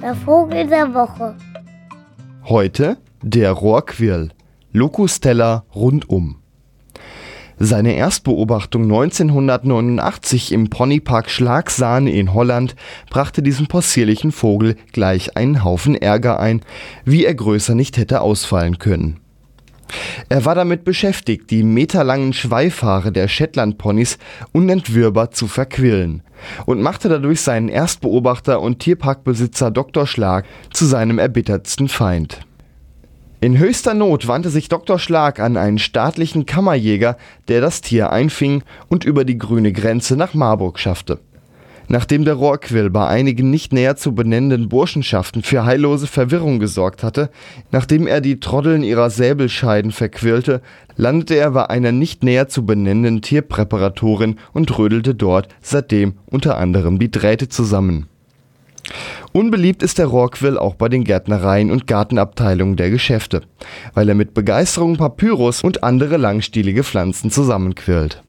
Der Vogel der Woche. Heute der Rohrquirl. Locustella rundum. Seine Erstbeobachtung 1989 im Ponypark Schlagsahne in Holland brachte diesem possierlichen Vogel gleich einen Haufen Ärger ein, wie er größer nicht hätte ausfallen können. Er war damit beschäftigt, die meterlangen Schweifhaare der Shetland-Ponys unentwirrbar zu verquillen und machte dadurch seinen Erstbeobachter und Tierparkbesitzer Dr. Schlag zu seinem erbittertsten Feind. In höchster Not wandte sich Dr. Schlag an einen staatlichen Kammerjäger, der das Tier einfing und über die grüne Grenze nach Marburg schaffte. Nachdem der Rohrquill bei einigen nicht näher zu benennenden Burschenschaften für heillose Verwirrung gesorgt hatte, nachdem er die Troddeln ihrer Säbelscheiden verquirlte, landete er bei einer nicht näher zu benennenden Tierpräparatorin und rödelte dort seitdem unter anderem die Drähte zusammen. Unbeliebt ist der Rohrquill auch bei den Gärtnereien und Gartenabteilungen der Geschäfte, weil er mit Begeisterung Papyrus und andere langstielige Pflanzen zusammenquirlt